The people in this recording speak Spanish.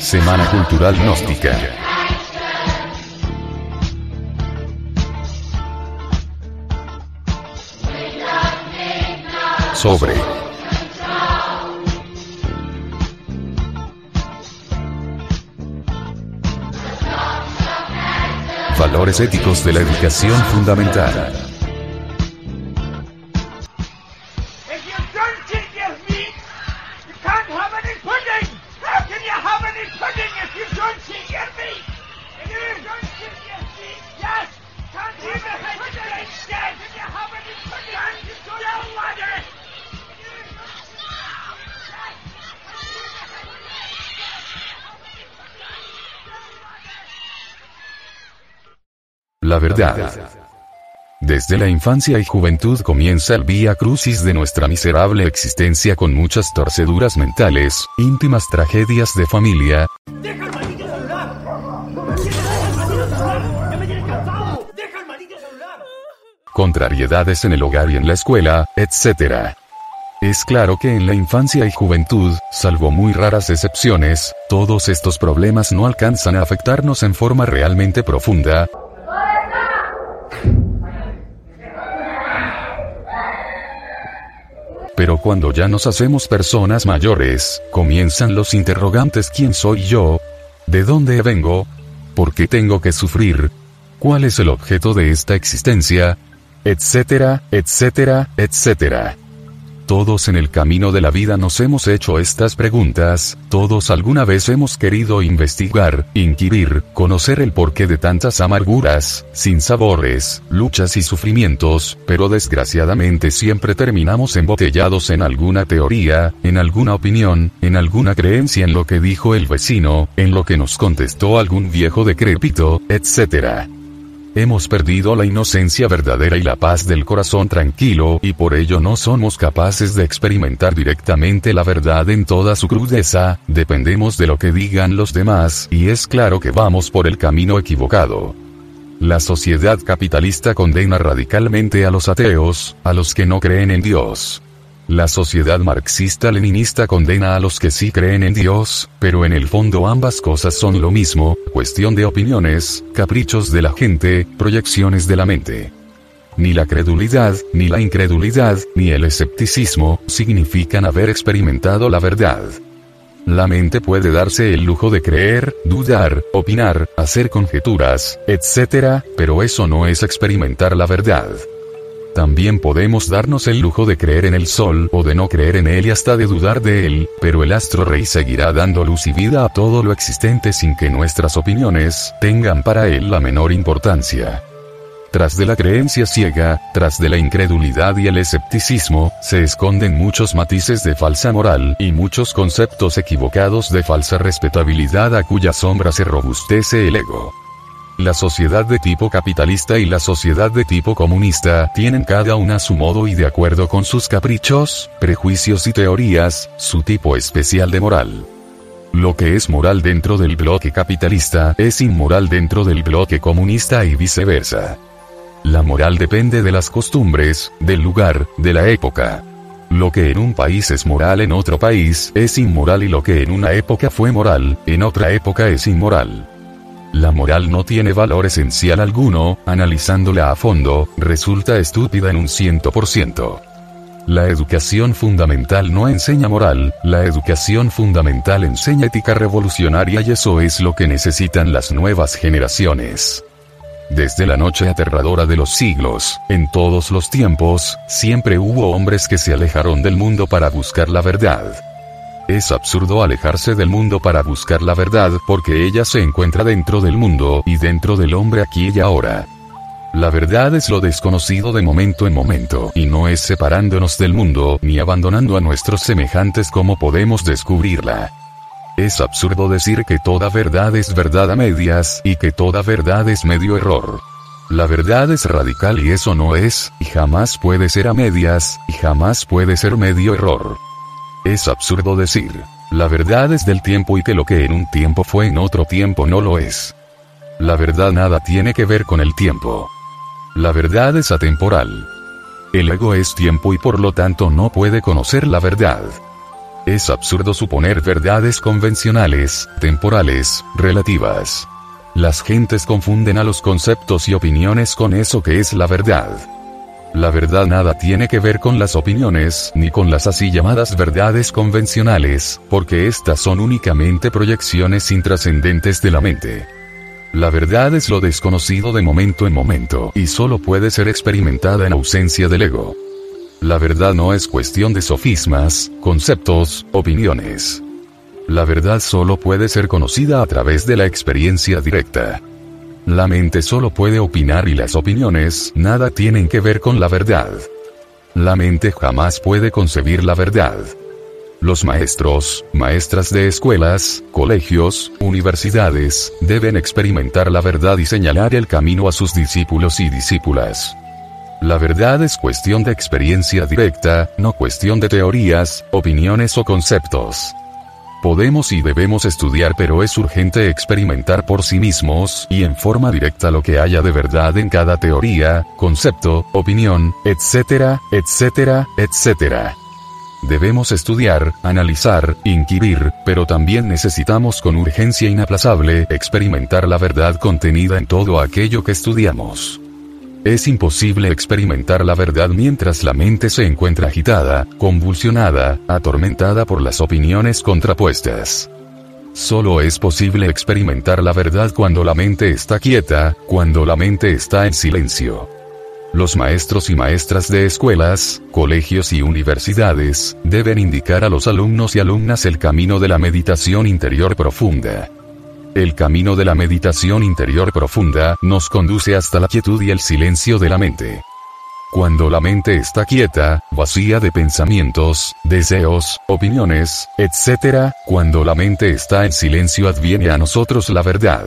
Semana Cultural Gnóstica. Sobre. Valores éticos de la educación fundamental. La verdad. Desde la infancia y juventud comienza el vía crucis de nuestra miserable existencia con muchas torceduras mentales, íntimas tragedias de familia, ¡Deja el maldito celular! ¡Deja el maldito celular! ¡Ya me tienes cansado! ¡Deja el maldito celular! contrariedades en el hogar y en la escuela, etc. Es claro que en la infancia y juventud, salvo muy raras excepciones, todos estos problemas no alcanzan a afectarnos en forma realmente profunda, Pero cuando ya nos hacemos personas mayores, comienzan los interrogantes ¿quién soy yo? ¿De dónde vengo? ¿Por qué tengo que sufrir? ¿Cuál es el objeto de esta existencia? Etcétera, etcétera, etcétera. Todos en el camino de la vida nos hemos hecho estas preguntas, todos alguna vez hemos querido investigar, inquirir, conocer el porqué de tantas amarguras, sinsabores, luchas y sufrimientos, pero desgraciadamente siempre terminamos embotellados en alguna teoría, en alguna opinión, en alguna creencia en lo que dijo el vecino, en lo que nos contestó algún viejo decrépito, etc. Hemos perdido la inocencia verdadera y la paz del corazón tranquilo y por ello no somos capaces de experimentar directamente la verdad en toda su crudeza, dependemos de lo que digan los demás y es claro que vamos por el camino equivocado. La sociedad capitalista condena radicalmente a los ateos, a los que no creen en Dios. La sociedad marxista-leninista condena a los que sí creen en Dios, pero en el fondo ambas cosas son lo mismo, cuestión de opiniones, caprichos de la gente, proyecciones de la mente. Ni la credulidad, ni la incredulidad, ni el escepticismo, significan haber experimentado la verdad. La mente puede darse el lujo de creer, dudar, opinar, hacer conjeturas, etc., pero eso no es experimentar la verdad. También podemos darnos el lujo de creer en el sol o de no creer en él y hasta de dudar de él, pero el astro rey seguirá dando luz y vida a todo lo existente sin que nuestras opiniones tengan para él la menor importancia. Tras de la creencia ciega, tras de la incredulidad y el escepticismo, se esconden muchos matices de falsa moral y muchos conceptos equivocados de falsa respetabilidad a cuya sombra se robustece el ego. La sociedad de tipo capitalista y la sociedad de tipo comunista tienen cada una a su modo y de acuerdo con sus caprichos, prejuicios y teorías, su tipo especial de moral. Lo que es moral dentro del bloque capitalista es inmoral dentro del bloque comunista y viceversa. La moral depende de las costumbres, del lugar, de la época. Lo que en un país es moral en otro país es inmoral y lo que en una época fue moral, en otra época es inmoral. La moral no tiene valor esencial alguno, analizándola a fondo, resulta estúpida en un ciento por ciento. La educación fundamental no enseña moral, la educación fundamental enseña ética revolucionaria y eso es lo que necesitan las nuevas generaciones. Desde la noche aterradora de los siglos, en todos los tiempos, siempre hubo hombres que se alejaron del mundo para buscar la verdad. Es absurdo alejarse del mundo para buscar la verdad porque ella se encuentra dentro del mundo y dentro del hombre aquí y ahora. La verdad es lo desconocido de momento en momento, y no es separándonos del mundo ni abandonando a nuestros semejantes como podemos descubrirla. Es absurdo decir que toda verdad es verdad a medias y que toda verdad es medio error. La verdad es radical y eso no es, y jamás puede ser a medias, y jamás puede ser medio error. Es absurdo decir, la verdad es del tiempo y que lo que en un tiempo fue en otro tiempo no lo es. La verdad nada tiene que ver con el tiempo. La verdad es atemporal. El ego es tiempo y por lo tanto no puede conocer la verdad. Es absurdo suponer verdades convencionales, temporales, relativas. Las gentes confunden a los conceptos y opiniones con eso que es la verdad. La verdad nada tiene que ver con las opiniones, ni con las así llamadas verdades convencionales, porque estas son únicamente proyecciones intrascendentes de la mente. La verdad es lo desconocido de momento en momento, y solo puede ser experimentada en ausencia del ego. La verdad no es cuestión de sofismas, conceptos, opiniones. La verdad solo puede ser conocida a través de la experiencia directa. La mente solo puede opinar y las opiniones nada tienen que ver con la verdad. La mente jamás puede concebir la verdad. Los maestros, maestras de escuelas, colegios, universidades, deben experimentar la verdad y señalar el camino a sus discípulos y discípulas. La verdad es cuestión de experiencia directa, no cuestión de teorías, opiniones o conceptos. Podemos y debemos estudiar pero es urgente experimentar por sí mismos y en forma directa lo que haya de verdad en cada teoría, concepto, opinión, etcétera, etcétera, etcétera. Debemos estudiar, analizar, inquirir, pero también necesitamos con urgencia inaplazable experimentar la verdad contenida en todo aquello que estudiamos. Es imposible experimentar la verdad mientras la mente se encuentra agitada, convulsionada, atormentada por las opiniones contrapuestas. Solo es posible experimentar la verdad cuando la mente está quieta, cuando la mente está en silencio. Los maestros y maestras de escuelas, colegios y universidades, deben indicar a los alumnos y alumnas el camino de la meditación interior profunda. El camino de la meditación interior profunda nos conduce hasta la quietud y el silencio de la mente. Cuando la mente está quieta, vacía de pensamientos, deseos, opiniones, etc., cuando la mente está en silencio adviene a nosotros la verdad.